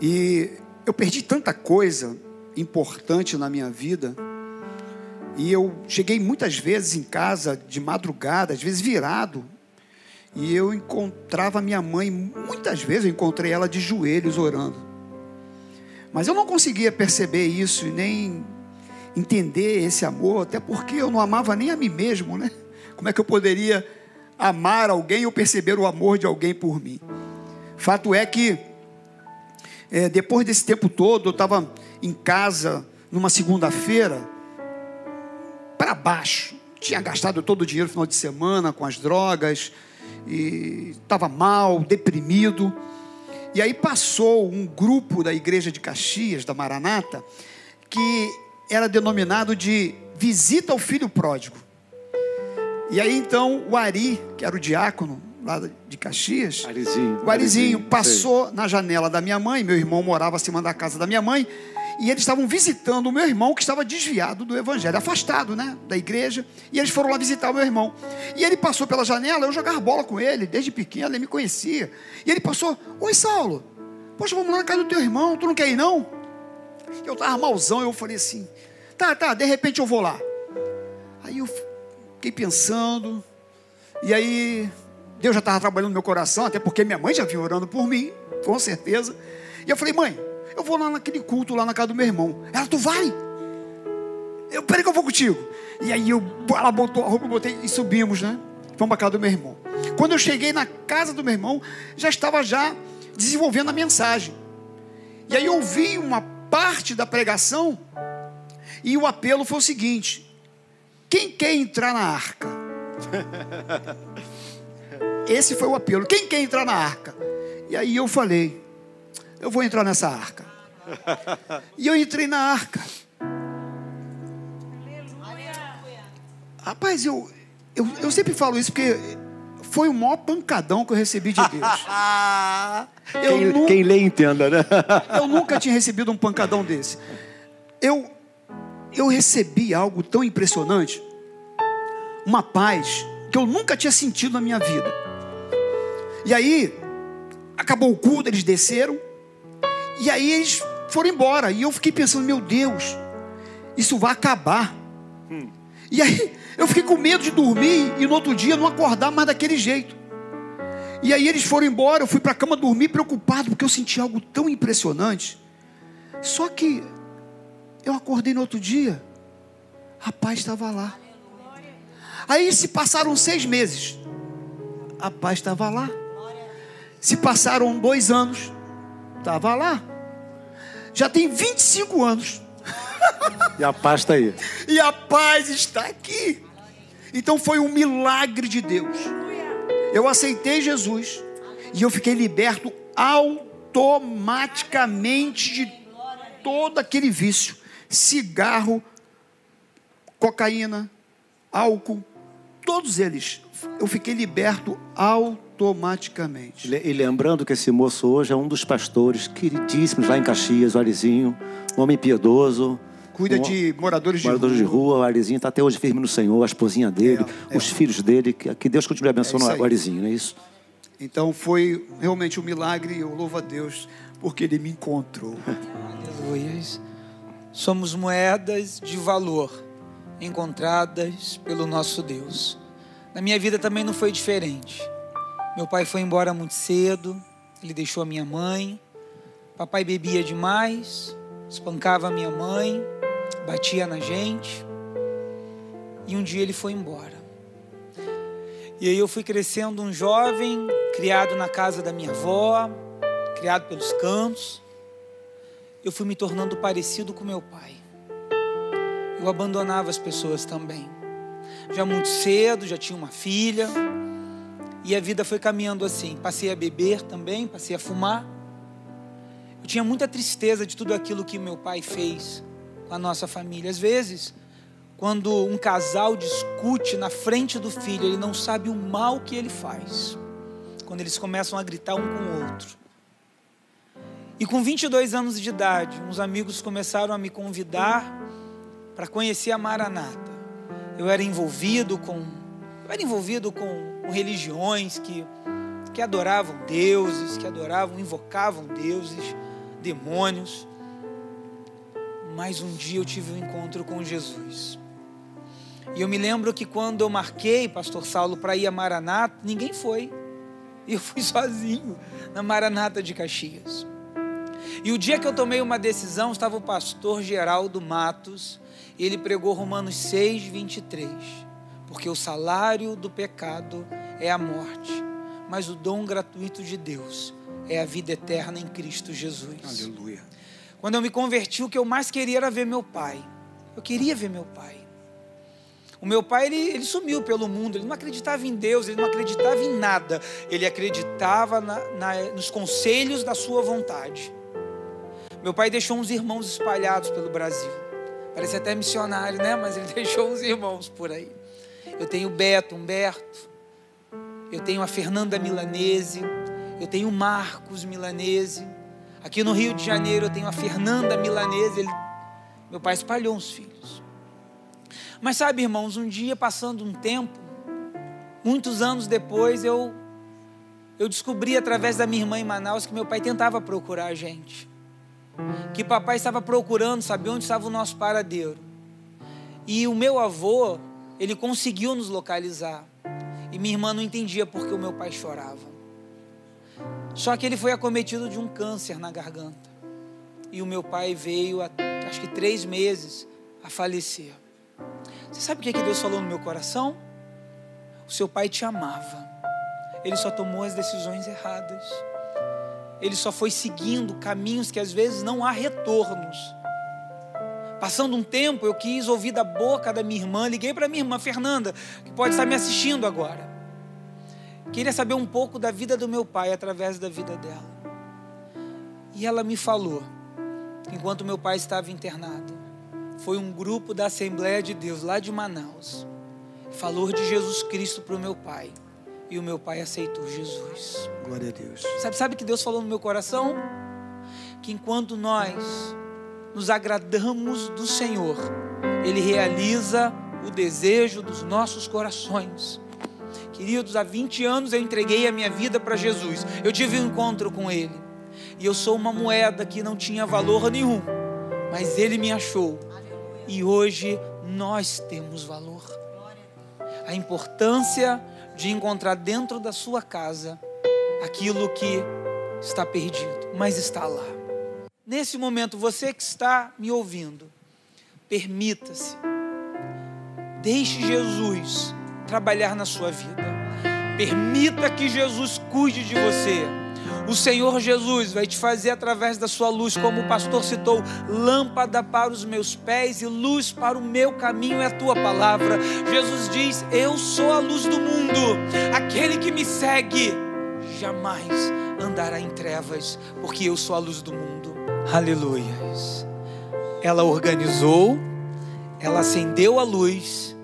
E eu perdi tanta coisa importante na minha vida. E eu cheguei muitas vezes em casa de madrugada, às vezes virado, e eu encontrava minha mãe, muitas vezes eu encontrei ela de joelhos orando. Mas eu não conseguia perceber isso e nem entender esse amor, até porque eu não amava nem a mim mesmo, né? Como é que eu poderia amar alguém ou perceber o amor de alguém por mim? Fato é que, é, depois desse tempo todo, eu estava em casa numa segunda-feira, para baixo. Tinha gastado todo o dinheiro no final de semana com as drogas, e estava mal, deprimido. E aí passou um grupo da igreja de Caxias, da Maranata, que era denominado de Visita ao Filho Pródigo. E aí então o Ari, que era o diácono lá de Caxias, Arizinho, o Arizinho, Arizinho passou sei. na janela da minha mãe, meu irmão morava acima da casa da minha mãe, e eles estavam visitando o meu irmão que estava desviado do evangelho, afastado, né, da igreja, e eles foram lá visitar o meu irmão. E ele passou pela janela, eu jogava bola com ele, desde pequeno, ele me conhecia. E ele passou: "Oi, Saulo. Poxa, vamos lá na casa do teu irmão, tu não quer ir não?" Eu estava malzão, eu falei assim: "Tá, tá, de repente eu vou lá." Aí eu fiquei pensando, e aí Deus já estava trabalhando no meu coração, até porque minha mãe já vinha orando por mim, com certeza. E eu falei, mãe, eu vou lá naquele culto lá na casa do meu irmão. Ela, tu vai? Eu, peraí que eu vou contigo. E aí eu, ela botou a roupa, eu botei e subimos, né? Fomos para casa do meu irmão. Quando eu cheguei na casa do meu irmão, já estava já desenvolvendo a mensagem. E aí eu ouvi uma parte da pregação e o apelo foi o seguinte: quem quer entrar na arca? Esse foi o apelo. Quem quer entrar na arca? E aí eu falei: eu vou entrar nessa arca. E eu entrei na arca. Rapaz, eu, eu, eu sempre falo isso porque foi o maior pancadão que eu recebi de Deus. quem, nu... quem lê entenda, né? eu nunca tinha recebido um pancadão desse. Eu, eu recebi algo tão impressionante, uma paz que eu nunca tinha sentido na minha vida. E aí, acabou o culto, eles desceram, e aí eles foram embora. E eu fiquei pensando, meu Deus, isso vai acabar. Hum. E aí eu fiquei com medo de dormir e no outro dia não acordar mais daquele jeito. E aí eles foram embora, eu fui para a cama dormir preocupado, porque eu senti algo tão impressionante. Só que eu acordei no outro dia, a paz estava lá. Aí se passaram seis meses, a paz estava lá. Se passaram dois anos, estava lá. Já tem 25 anos. E a paz está aí. E a paz está aqui. Então foi um milagre de Deus. Eu aceitei Jesus e eu fiquei liberto automaticamente de todo aquele vício: cigarro, cocaína, álcool, todos eles. Eu fiquei liberto automaticamente. E lembrando que esse moço hoje é um dos pastores queridíssimos lá em Caxias, o Arizinho, um homem piedoso, Cuida de moradores de moradores rua. de rua. O Arizinho está até hoje firme no Senhor, a esposinha dele, é, os é. filhos dele. Que, que Deus continue abençoando é o Arizinho, não é isso? Então foi realmente um milagre. Eu louvo a Deus porque Ele me encontrou. Aleluia. Somos moedas de valor encontradas pelo nosso Deus. Na minha vida também não foi diferente. Meu pai foi embora muito cedo, ele deixou a minha mãe. Papai bebia demais, espancava a minha mãe, batia na gente. E um dia ele foi embora. E aí eu fui crescendo um jovem, criado na casa da minha avó, criado pelos cantos. Eu fui me tornando parecido com meu pai. Eu abandonava as pessoas também. Já muito cedo, já tinha uma filha. E a vida foi caminhando assim. Passei a beber também, passei a fumar. Eu tinha muita tristeza de tudo aquilo que meu pai fez com a nossa família. Às vezes, quando um casal discute na frente do filho, ele não sabe o mal que ele faz. Quando eles começam a gritar um com o outro. E com 22 anos de idade, uns amigos começaram a me convidar para conhecer a Maranata. Eu era envolvido com eu era envolvido com, com religiões que que adoravam deuses, que adoravam, invocavam deuses, demônios mas um dia eu tive um encontro com Jesus. E eu me lembro que quando eu marquei, Pastor Saulo, para ir a Maranata, ninguém foi. Eu fui sozinho na Maranata de Caxias. E o dia que eu tomei uma decisão, estava o pastor Geraldo Matos, e ele pregou Romanos 6, 23. Porque o salário do pecado é a morte, mas o dom gratuito de Deus é a vida eterna em Cristo Jesus. Aleluia. Quando eu me converti, o que eu mais queria era ver meu pai. Eu queria ver meu pai. O meu pai, ele, ele sumiu pelo mundo, ele não acreditava em Deus, ele não acreditava em nada, ele acreditava na, na, nos conselhos da sua vontade. Meu pai deixou uns irmãos espalhados pelo Brasil. Parece até missionário, né? Mas ele deixou uns irmãos por aí. Eu tenho Beto, Humberto, eu tenho a Fernanda Milanese, eu tenho o Marcos Milanese, Aqui no Rio de Janeiro eu tenho a Fernanda Milanese. Ele, meu pai espalhou uns filhos. Mas sabe, irmãos, um dia passando um tempo, muitos anos depois, eu eu descobri através da minha irmã em Manaus que meu pai tentava procurar a gente. Que papai estava procurando, saber onde estava o nosso paradeiro. E o meu avô, ele conseguiu nos localizar. E minha irmã não entendia porque o meu pai chorava. Só que ele foi acometido de um câncer na garganta. E o meu pai veio, acho que três meses, a falecer. Você sabe o que, é que Deus falou no meu coração? O seu pai te amava. Ele só tomou as decisões erradas. Ele só foi seguindo caminhos que às vezes não há retornos. Passando um tempo, eu quis ouvir da boca da minha irmã, liguei para minha irmã Fernanda, que pode estar me assistindo agora. Queria saber um pouco da vida do meu pai através da vida dela. E ela me falou, enquanto meu pai estava internado, foi um grupo da Assembleia de Deus lá de Manaus. Falou de Jesus Cristo para o meu pai. E o meu pai aceitou Jesus. Glória a Deus. Sabe, sabe que Deus falou no meu coração? Que enquanto nós nos agradamos do Senhor, Ele realiza o desejo dos nossos corações. Queridos, há 20 anos eu entreguei a minha vida para Jesus. Eu tive um encontro com Ele. E eu sou uma moeda que não tinha valor nenhum. Mas Ele me achou. E hoje nós temos valor. A importância de encontrar dentro da sua casa aquilo que está perdido, mas está lá. Nesse momento, você que está me ouvindo, permita-se, deixe Jesus trabalhar na sua vida. Permita que Jesus cuide de você. O Senhor Jesus vai te fazer através da sua luz, como o pastor citou, lâmpada para os meus pés e luz para o meu caminho é a tua palavra. Jesus diz: Eu sou a luz do mundo. Aquele que me segue jamais andará em trevas, porque eu sou a luz do mundo. Aleluias. Ela organizou, ela acendeu a luz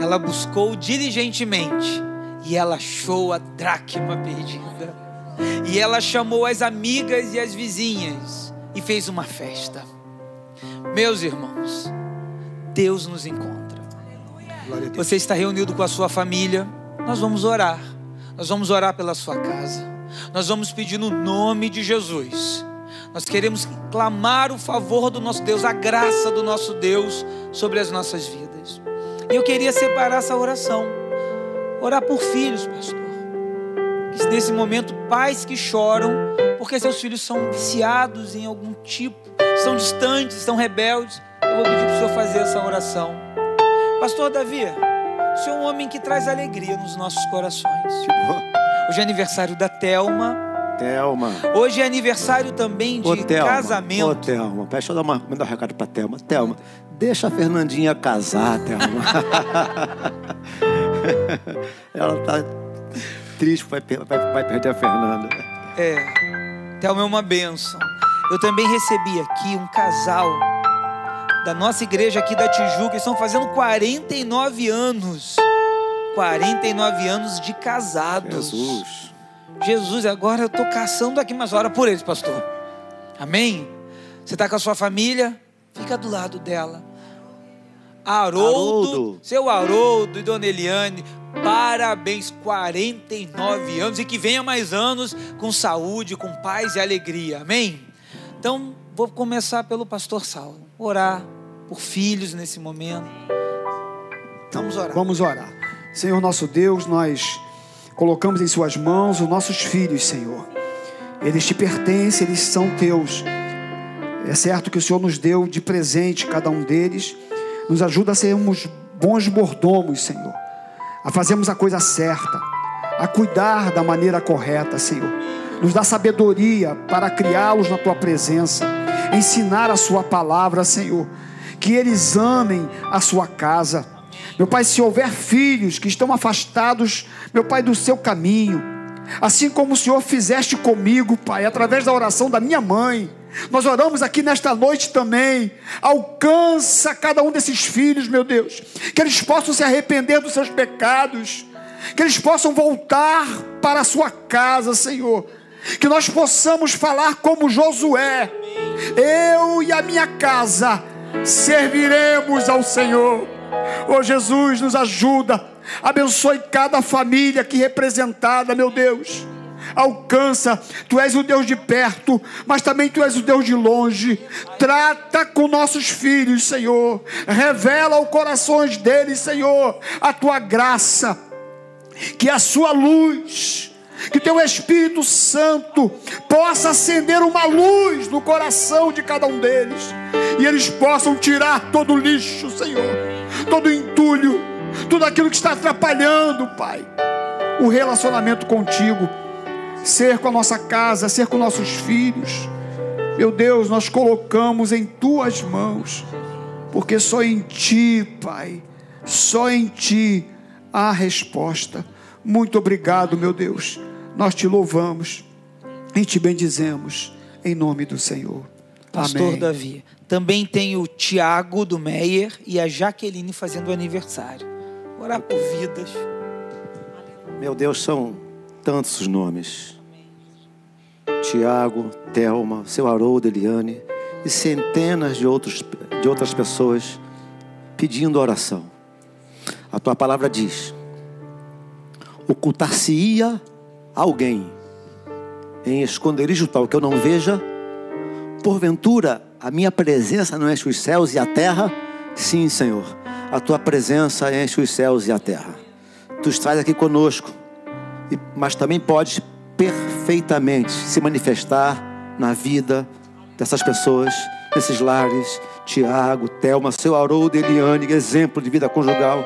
ela buscou diligentemente e ela achou a dracma perdida. E ela chamou as amigas e as vizinhas e fez uma festa. Meus irmãos, Deus nos encontra. Você está reunido com a sua família, nós vamos orar. Nós vamos orar pela sua casa. Nós vamos pedir no nome de Jesus. Nós queremos clamar o favor do nosso Deus, a graça do nosso Deus sobre as nossas vidas. E eu queria separar essa oração. Orar por filhos, pastor. Que nesse momento, pais que choram porque seus filhos são viciados em algum tipo, estão distantes, estão rebeldes. Eu vou pedir para o senhor fazer essa oração. Pastor Davi, o senhor é um homem que traz alegria nos nossos corações. Hoje é aniversário da Telma. Telma. Hoje é aniversário também de Ô, Thelma, casamento. Ô, Thelma, deixa eu dar, uma, mandar um recado pra Thelma. Thelma, deixa a Fernandinha casar, Thelma. Ela tá triste, vai, vai, vai perder a Fernanda. É, Thelma é uma bênção. Eu também recebi aqui um casal da nossa igreja aqui da Tijuca, eles estão fazendo 49 anos. 49 anos de casados. Jesus. Jesus, agora eu estou caçando aqui, mas ora por eles, pastor. Amém? Você está com a sua família? Fica do lado dela. Haroldo, Haroldo. seu Haroldo e Dona Eliane, parabéns, 49 anos e que venha mais anos com saúde, com paz e alegria, amém? Então, vou começar pelo pastor Saulo, orar por filhos nesse momento. Vamos orar. Vamos orar. Senhor nosso Deus, nós colocamos em Suas mãos os nossos filhos, Senhor. Eles te pertencem, eles são teus. É certo que o Senhor nos deu de presente cada um deles. Nos ajuda a sermos bons mordomos, Senhor. A fazermos a coisa certa. A cuidar da maneira correta, Senhor. Nos dá sabedoria para criá-los na tua presença. Ensinar a Sua palavra, Senhor. Que eles amem a Sua casa. Meu Pai, se houver filhos que estão afastados, meu Pai, do seu caminho, assim como o Senhor fizeste comigo, Pai, através da oração da minha mãe, nós oramos aqui nesta noite também. Alcança cada um desses filhos, meu Deus, que eles possam se arrepender dos seus pecados, que eles possam voltar para a sua casa, Senhor. Que nós possamos falar como Josué: eu e a minha casa serviremos ao Senhor. Oh Jesus, nos ajuda. Abençoe cada família aqui representada, meu Deus. Alcança, tu és o Deus de perto, mas também tu és o Deus de longe. Trata com nossos filhos, Senhor. Revela aos corações deles, Senhor, a tua graça. que a sua luz, que teu Espírito Santo possa acender uma luz no coração de cada um deles e eles possam tirar todo o lixo, Senhor, todo entulho, tudo aquilo que está atrapalhando, Pai, o relacionamento contigo, ser com a nossa casa, ser com nossos filhos. Meu Deus, nós colocamos em tuas mãos, porque só em ti, Pai, só em ti há resposta. Muito obrigado, meu Deus. Nós te louvamos e te bendizemos em nome do Senhor. Pastor Amém. Davi. Também tem o Tiago do Meyer e a Jaqueline fazendo aniversário. Orar por vidas. Meu Deus, são tantos os nomes. Tiago, Telma, seu Haroldo, Eliane e centenas de, outros, de outras pessoas pedindo oração. A tua palavra diz: ocultar-se-ia alguém em esconderijo tal que eu não veja, porventura a minha presença não enche os céus e a terra? Sim, Senhor, a tua presença enche os céus e a terra. Tu estás aqui conosco, mas também podes perfeitamente se manifestar na vida dessas pessoas, desses lares. Tiago, Thelma, seu Haroldo, Eliane, exemplo de vida conjugal.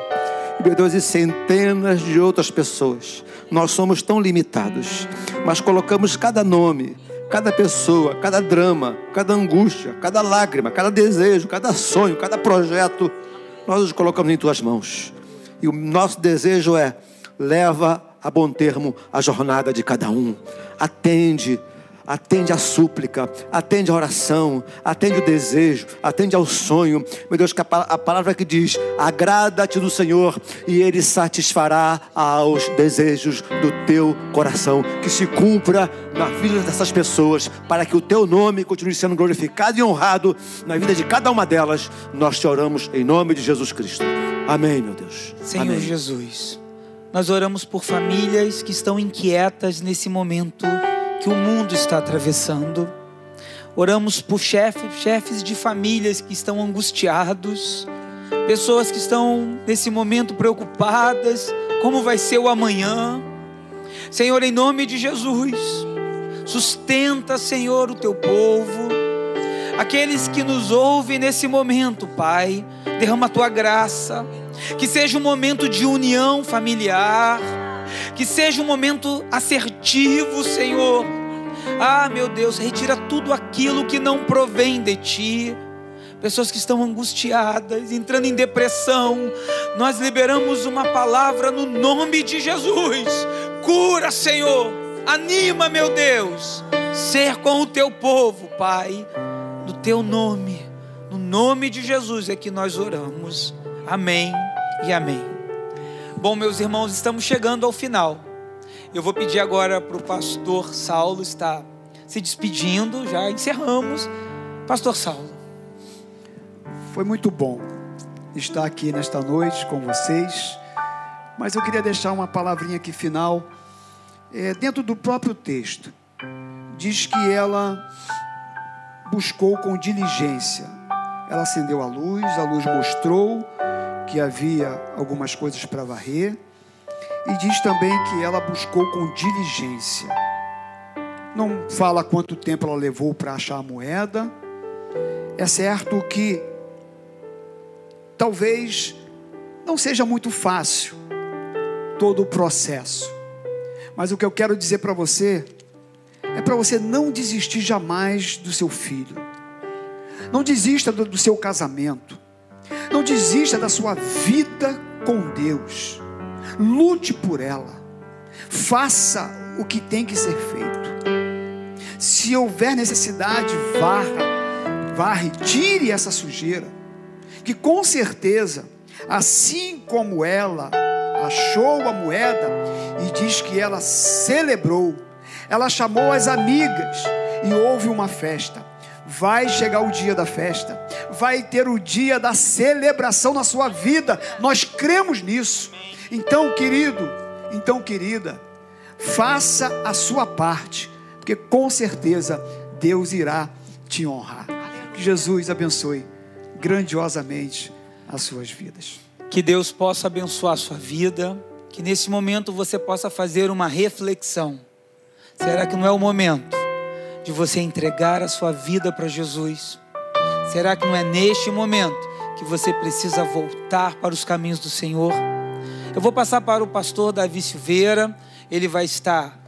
Meu Deus, e centenas de outras pessoas. Nós somos tão limitados, mas colocamos cada nome, cada pessoa, cada drama, cada angústia, cada lágrima, cada desejo, cada sonho, cada projeto, nós os colocamos em tuas mãos. E o nosso desejo é: leva a bom termo a jornada de cada um. Atende, atende a súplica, atende a oração, atende o desejo, atende ao sonho. Meu Deus, que a, pa- a palavra que diz: agrada-te do Senhor e Ele satisfará aos desejos do teu coração. Que se cumpra na vida dessas pessoas, para que o teu nome continue sendo glorificado e honrado na vida de cada uma delas. Nós te oramos em nome de Jesus Cristo. Amém, meu Deus. Senhor Amém. Jesus, nós oramos por famílias que estão inquietas nesse momento que o mundo está atravessando. Oramos por chefes, chefes de famílias que estão angustiados, pessoas que estão nesse momento preocupadas, como vai ser o amanhã. Senhor, em nome de Jesus, sustenta, Senhor, o teu povo. Aqueles que nos ouvem nesse momento, Pai, derrama a tua graça. Que seja um momento de união familiar. Que seja um momento assertivo, Senhor. Ah, meu Deus, retira tudo aquilo que não provém de ti. Pessoas que estão angustiadas, entrando em depressão. Nós liberamos uma palavra no nome de Jesus. Cura, Senhor. Anima, meu Deus. Ser com o teu povo, Pai no teu nome, no nome de Jesus é que nós oramos. Amém e amém. Bom, meus irmãos, estamos chegando ao final. Eu vou pedir agora para o pastor Saulo estar se despedindo, já encerramos. Pastor Saulo. Foi muito bom estar aqui nesta noite com vocês, mas eu queria deixar uma palavrinha aqui final, é, dentro do próprio texto. Diz que ela buscou com diligência. Ela acendeu a luz, a luz mostrou que havia algumas coisas para varrer, e diz também que ela buscou com diligência. Não fala quanto tempo ela levou para achar a moeda. É certo que talvez não seja muito fácil todo o processo. Mas o que eu quero dizer para você é para você não desistir jamais do seu filho. Não desista do, seu casamento. Não desista da sua vida com Deus. Lute por ela. Faça o que tem que ser feito. Se houver necessidade, varra, varre, tire essa sujeira. Que com certeza, assim como ela achou a moeda e diz que ela celebrou, ela chamou as amigas e houve uma festa. Vai chegar o dia da festa, vai ter o dia da celebração na sua vida. Nós cremos nisso. Então, querido, então, querida, faça a sua parte, porque com certeza Deus irá te honrar. Que Jesus abençoe grandiosamente as suas vidas. Que Deus possa abençoar a sua vida, que nesse momento você possa fazer uma reflexão. Será que não é o momento de você entregar a sua vida para Jesus? Será que não é neste momento que você precisa voltar para os caminhos do Senhor? Eu vou passar para o pastor Davi Silveira, ele vai estar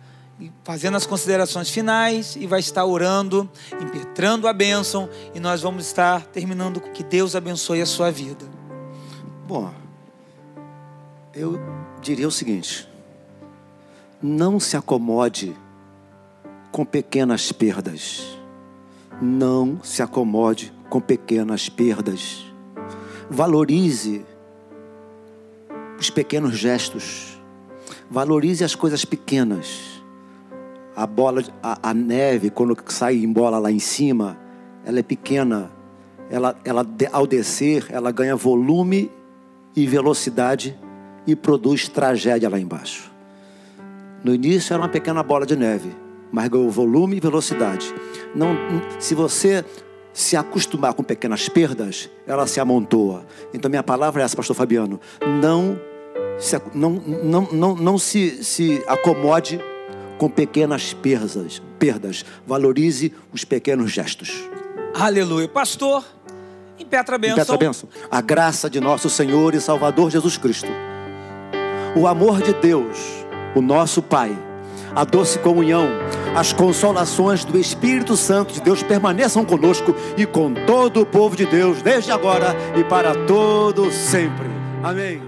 fazendo as considerações finais e vai estar orando, impetrando a bênção e nós vamos estar terminando com que Deus abençoe a sua vida. Bom, eu diria o seguinte: não se acomode com pequenas perdas. Não se acomode com pequenas perdas. Valorize os pequenos gestos. Valorize as coisas pequenas. A bola, a, a neve, quando sai em bola lá em cima, ela é pequena. Ela, ela, ao descer, ela ganha volume e velocidade e produz tragédia lá embaixo. No início era uma pequena bola de neve, mas ganhou volume e velocidade. Não, se você se acostumar com pequenas perdas, ela se amontoa. Então minha palavra é essa, pastor Fabiano. Não se, não, não, não, não se, se acomode com pequenas perdas, perdas. Valorize os pequenos gestos. Aleluia. Pastor, impetra a bênção. Impetra a bênção. A graça de nosso Senhor e Salvador Jesus Cristo. O amor de Deus, o nosso Pai a doce comunhão, as consolações do Espírito Santo de Deus permaneçam conosco e com todo o povo de Deus, desde agora e para todo sempre. Amém.